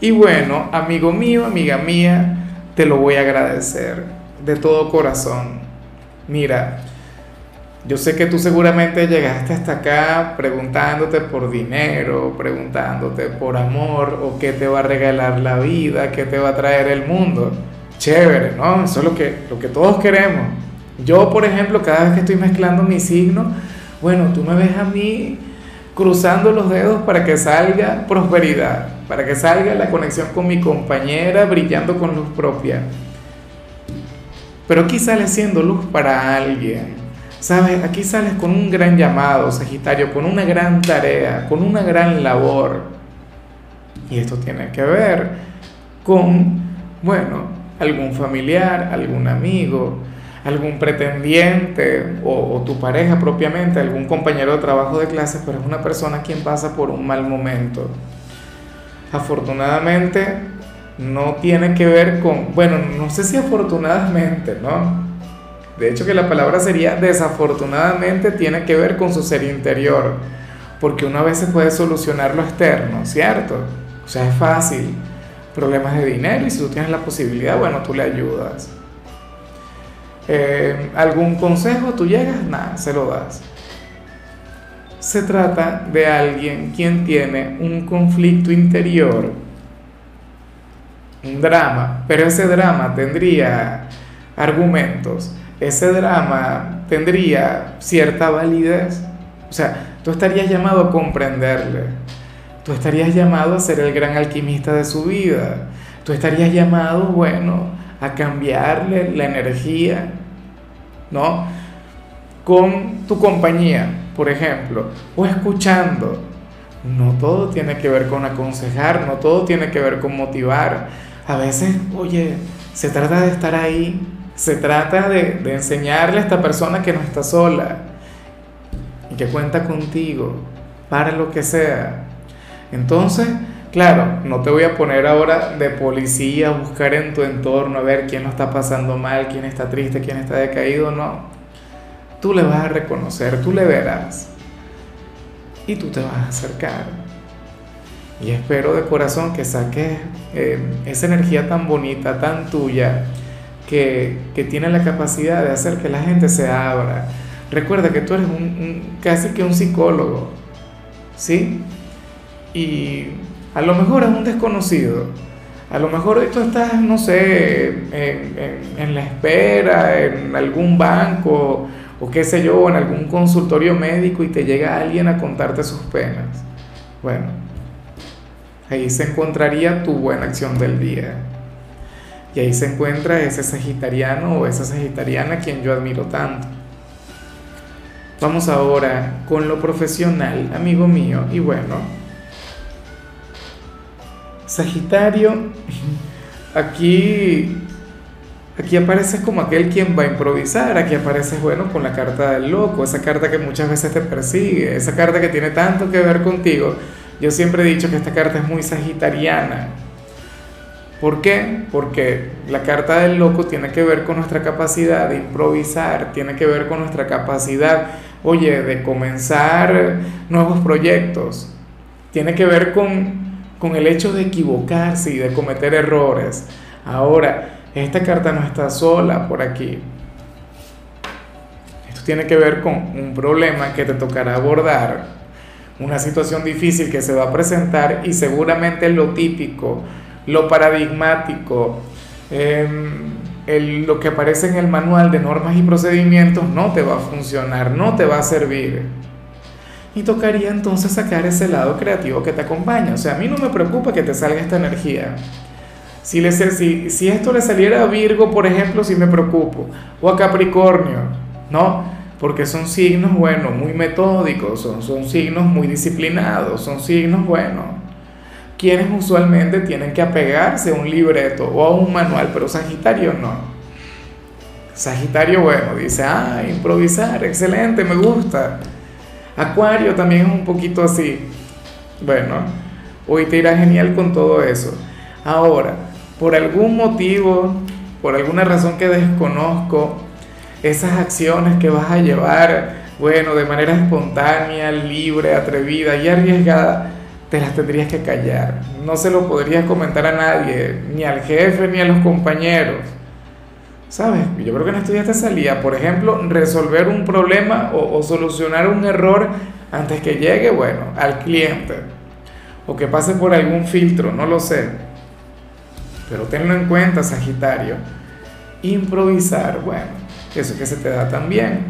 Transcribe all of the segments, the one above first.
Y bueno, amigo mío, amiga mía, te lo voy a agradecer de todo corazón. Mira, yo sé que tú seguramente llegaste hasta acá preguntándote por dinero, preguntándote por amor o qué te va a regalar la vida, qué te va a traer el mundo. Chévere, ¿no? Eso es lo que, lo que todos queremos. Yo, por ejemplo, cada vez que estoy mezclando mi signo, bueno, tú me ves a mí cruzando los dedos para que salga prosperidad, para que salga la conexión con mi compañera brillando con luz propia. Pero aquí sale siendo luz para alguien. ¿Sabes? Aquí sales con un gran llamado, Sagitario, con una gran tarea, con una gran labor. Y esto tiene que ver con, bueno, algún familiar, algún amigo, algún pretendiente o, tu pareja propiamente, algún compañero de trabajo de clase, pero es una persona quien pasa por un mal momento. Afortunadamente no tiene que ver con, bueno, no sé si afortunadamente, ¿no? De hecho que la palabra sería desafortunadamente tiene que ver con su ser interior, porque una vez se puede solucionar lo externo, ¿cierto? O sea, es fácil. Problemas de dinero y si tú tienes la posibilidad, bueno, tú le ayudas. Eh, algún consejo, tú llegas, nada, se lo das. Se trata de alguien quien tiene un conflicto interior, un drama, pero ese drama tendría argumentos, ese drama tendría cierta validez. O sea, tú estarías llamado a comprenderle, tú estarías llamado a ser el gran alquimista de su vida, tú estarías llamado, bueno, a cambiarle la energía, ¿no? Con tu compañía, por ejemplo, o escuchando. No todo tiene que ver con aconsejar, no todo tiene que ver con motivar. A veces, oye, se trata de estar ahí, se trata de, enseñarle a esta persona que no está sola y que cuenta contigo para lo que sea. Entonces, Claro, no te voy a poner ahora de policía a buscar en tu entorno a ver quién lo está pasando mal, quién está triste, quién está decaído, no. Tú le vas a reconocer, tú le verás y tú te vas a acercar. Y espero de corazón que saques eh, esa energía tan bonita, tan tuya, que, tiene la capacidad de hacer que la gente se abra. Recuerda que tú eres un, casi que un psicólogo, ¿sí? Y a lo mejor es un desconocido. A lo mejor tú estás, no sé, en, la espera, en algún banco o qué sé yo, en algún consultorio médico y te llega alguien a contarte sus penas. Bueno, ahí se encontraría tu buena acción del día. Y ahí se encuentra ese sagitariano o esa sagitariana a quien yo admiro tanto. Vamos ahora con lo profesional, amigo mío. Y bueno, Sagitario, aquí, aquí apareces como aquel quien va a improvisar, aquí apareces, bueno, con la carta del loco, esa carta que muchas veces te persigue, esa carta que tiene tanto que ver contigo. Yo siempre he dicho que esta carta es muy sagitariana. ¿Por qué? Porque la carta del loco tiene que ver con nuestra capacidad de improvisar, tiene que ver con nuestra capacidad, oye, de comenzar nuevos proyectos, tiene que ver con con el hecho de equivocarse y de cometer errores. Ahora, esta carta no está sola por aquí. Esto tiene que ver con un problema que te tocará abordar, una situación difícil que se va a presentar y seguramente lo típico, lo paradigmático, em, lo que aparece en el manual de normas y procedimientos no te va a funcionar, no te va a servir y tocaría entonces sacar ese lado creativo que te acompaña. O sea, a mí no me preocupa que te salga esta energía. Si, le, si, si esto le saliera a Virgo, por ejemplo, sí me preocupo. O a Capricornio, ¿no? Porque son signos, bueno, muy metódicos, son, son signos muy disciplinados, son signos, bueno, quienes usualmente tienen que apegarse a un libreto o a un manual, pero Sagitario no. Sagitario, bueno, dice, ah, improvisar, excelente, me gusta. Acuario también es un poquito así. Bueno, hoy te irá genial con todo eso. Ahora, por algún motivo, por alguna razón que desconozco, esas acciones que vas a llevar, bueno, de manera espontánea, libre, atrevida y arriesgada, te las tendrías que callar. No se lo podrías comentar a nadie, ni al jefe, ni a los compañeros. ¿Sabes? Yo creo que en esto ya te salía, por ejemplo, resolver un problema o, solucionar un error antes que llegue, bueno, al cliente. O que pase por algún filtro, no lo sé. Pero tenlo en cuenta, Sagitario. Improvisar, bueno, eso que se te da también.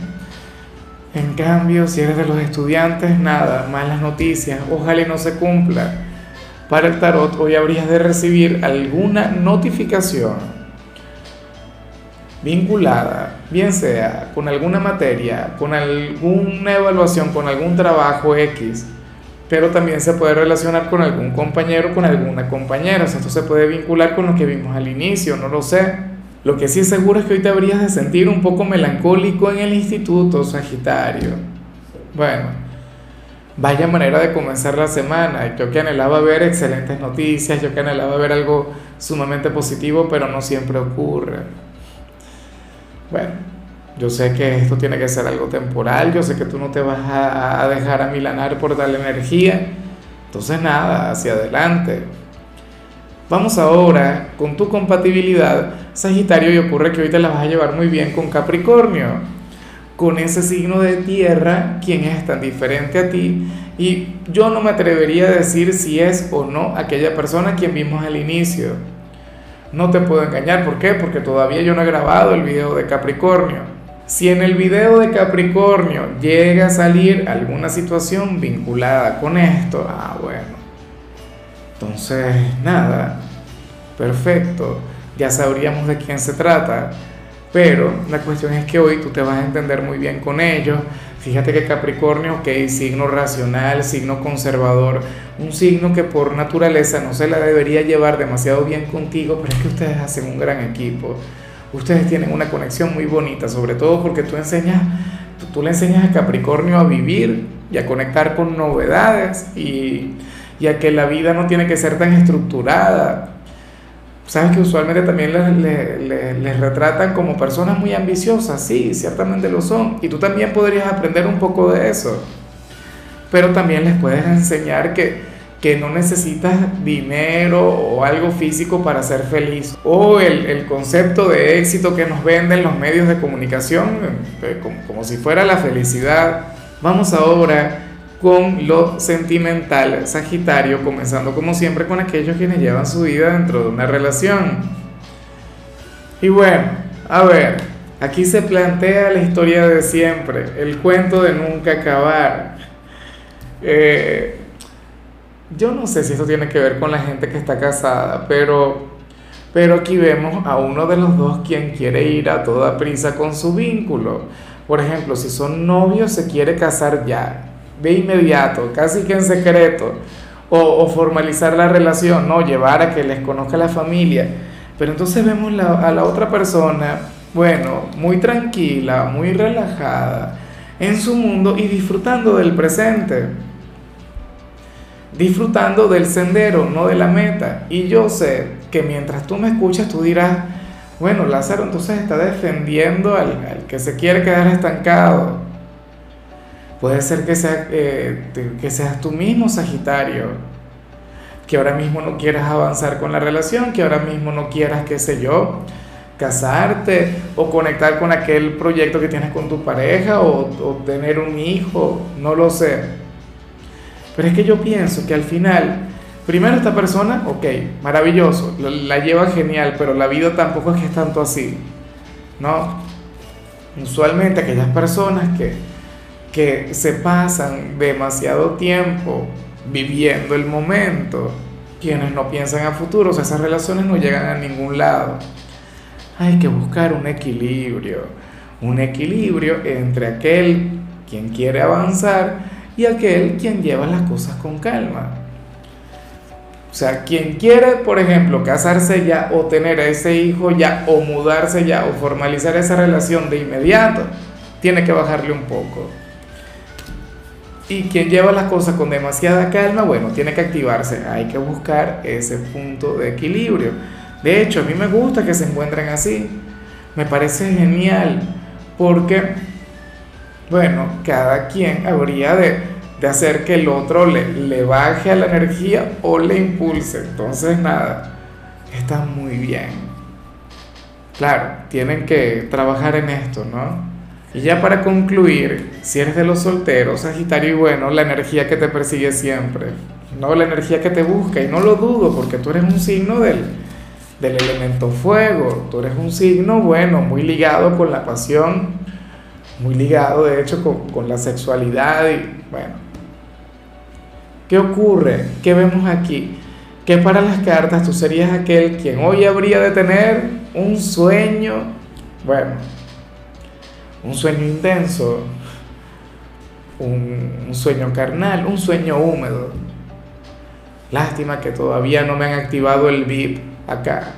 En cambio, si eres de los estudiantes, nada, malas noticias, ojalá y no se cumpla. Para el tarot, hoy habrías de recibir alguna notificación vinculada, bien sea con alguna materia, con alguna evaluación, con algún trabajo X, pero también se puede relacionar con algún compañero, con alguna compañera, o sea, esto se puede vincular con lo que vimos al inicio, no lo sé. Lo que sí es seguro es que hoy te habrías de sentir un poco melancólico en el instituto, Sagitario. Bueno, vaya manera de comenzar la semana. Yo que anhelaba ver excelentes noticias, yo que anhelaba ver algo sumamente positivo, pero no siempre ocurre. Bueno, yo sé que esto tiene que ser algo temporal, yo sé que tú no te vas a, dejar amilanar por tal energía. Entonces nada, hacia adelante. Vamos ahora con tu compatibilidad, Sagitario, y ocurre que hoy te la vas a llevar muy bien con Capricornio, con ese signo de tierra, quien es tan diferente a ti, y yo no me atrevería a decir si es o no aquella persona quien vimos al inicio no te puedo engañar, ¿por qué? Porque todavía yo no he grabado el video de Capricornio. Si en el video de Capricornio llega a salir alguna situación vinculada con esto, ah, bueno. Entonces, nada, perfecto, ya sabríamos de quién se trata. Pero la cuestión es que hoy tú te vas a entender muy bien con ellos. Fíjate que Capricornio, ok, signo racional, signo conservador, un signo que por naturaleza no se la debería llevar demasiado bien contigo, pero es que ustedes hacen un gran equipo. Ustedes tienen una conexión muy bonita, sobre todo porque tú enseñas, tú, le enseñas a Capricornio a vivir y a conectar con novedades y, y a que la vida no tiene que ser tan estructurada. Sabes que usualmente también les, retratan como personas muy ambiciosas, sí, ciertamente lo son, y tú también podrías aprender un poco de eso, pero también les puedes enseñar que, que no necesitas dinero o algo físico para ser feliz, o el, el concepto de éxito que nos venden los medios de comunicación, eh, como, como si fuera la felicidad. Vamos ahora con lo sentimental Sagitario, comenzando como siempre con aquellos quienes llevan su vida dentro de una relación. Y bueno, a ver, aquí se plantea la historia de siempre, el cuento de nunca acabar. Eh, yo no sé si eso tiene que ver con la gente que está casada, pero, pero aquí vemos a uno de los dos quien quiere ir a toda prisa con su vínculo. Por ejemplo, si son novios, se quiere casar ya de inmediato, casi que en secreto, o, formalizar la relación, no, llevar a que les conozca la familia. Pero entonces vemos a la otra persona, bueno, muy tranquila, muy relajada en su mundo y disfrutando del presente, disfrutando del sendero, no de la meta. Y yo sé que mientras tú me escuchas, tú dirás, bueno, Lázaro entonces está defendiendo al, al que se quiere quedar estancado. Puede ser que, sea, eh, que seas tú mismo, Sagitario, que ahora mismo no quieras avanzar con la relación, que ahora mismo no quieras, qué sé yo, casarte o conectar con aquel proyecto que tienes con tu pareja o, o tener un hijo, no lo sé. Pero es que yo pienso que al final, primero esta persona, ok, maravilloso, la lleva genial, pero la vida tampoco es que es tanto así, ¿no? Usualmente aquellas personas que que se pasan demasiado tiempo viviendo el momento, quienes no piensan a futuro, esas relaciones no llegan a ningún lado. Hay que buscar un equilibrio, un equilibrio entre aquel quien quiere avanzar y aquel quien lleva las cosas con calma. O sea, quien quiere, por ejemplo, casarse ya o tener a ese hijo ya o mudarse ya o formalizar esa relación de inmediato, tiene que bajarle un poco. Y quien lleva las cosas con demasiada calma, bueno, tiene que activarse. Hay que buscar ese punto de equilibrio. De hecho, a mí me gusta que se encuentren así. Me parece genial porque, bueno, cada quien habría de de hacer que el otro le, le baje a la energía o le impulse. Entonces, nada, está muy bien. Claro, tienen que trabajar en esto, ¿no? Y ya para concluir, si eres de los solteros, Sagitario, y bueno, la energía que te persigue siempre, no la energía que te busca, y no lo dudo, porque tú eres un signo del, del elemento fuego, tú eres un signo, bueno, muy ligado con la pasión, muy ligado de hecho con, la sexualidad, y bueno, ¿Qué ocurre? ¿Qué vemos aquí? Que para las cartas tú serías aquel quien hoy habría de tener un sueño, bueno, un sueño intenso, un, sueño carnal, un sueño húmedo. Lástima que todavía no me han activado el VIP acá.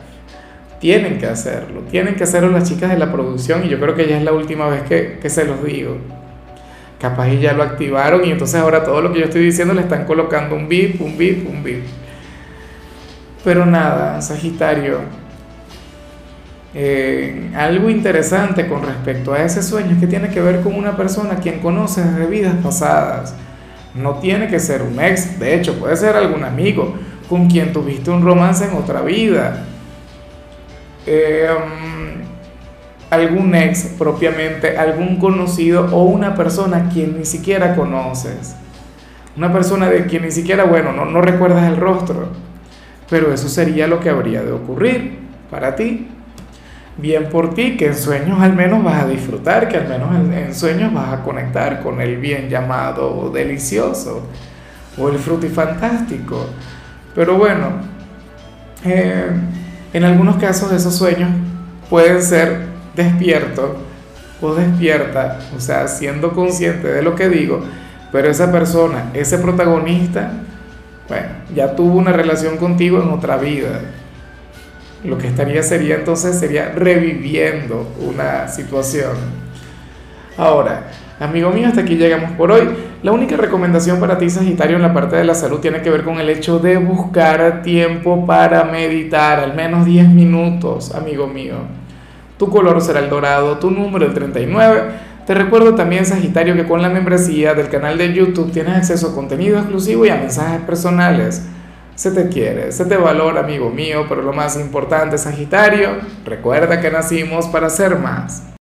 Tienen que hacerlo, tienen que hacerlo las chicas de la producción y yo creo que ya es la última vez que, que se los digo capaz y ya lo activaron y entonces ahora todo lo que yo estoy diciendo le están colocando un VIP, un VIP, un VIP. Pero nada, Sagitario, eh, algo interesante con respecto a ese sueño es que tiene que ver con una persona quien conoces de vidas pasadas. No tiene que ser un ex, de hecho puede ser algún amigo con quien tuviste un romance en otra vida. Eh, algún ex propiamente, algún conocido o una persona quien ni siquiera conoces. Una persona de quien ni siquiera, bueno, no, no recuerdas el rostro. Pero eso sería lo que habría de ocurrir para ti. Bien por ti, que en sueños al menos vas a disfrutar, que al menos en, sueños vas a conectar con el bien llamado delicioso o el frutifantástico. Pero bueno, eh, en algunos casos esos sueños pueden ser despierto o despierta, o sea, siendo consciente de lo que digo, pero esa persona, ese protagonista, bueno, ya tuvo una relación contigo en otra vida. Lo que estaría sería entonces sería reviviendo una situación. Ahora, amigo mío, hasta aquí llegamos por hoy. La única recomendación para ti, Sagitario, en la parte de la salud tiene que ver con el hecho de buscar tiempo para meditar, al menos 10 minutos, amigo mío. Tu color será el dorado, tu número el 39. Te recuerdo también, Sagitario, que con la membresía del canal de YouTube tienes acceso a contenido exclusivo y a mensajes personales. Se te quiere, se te valora, amigo mío, pero lo más importante, Sagitario, recuerda que nacimos para ser más.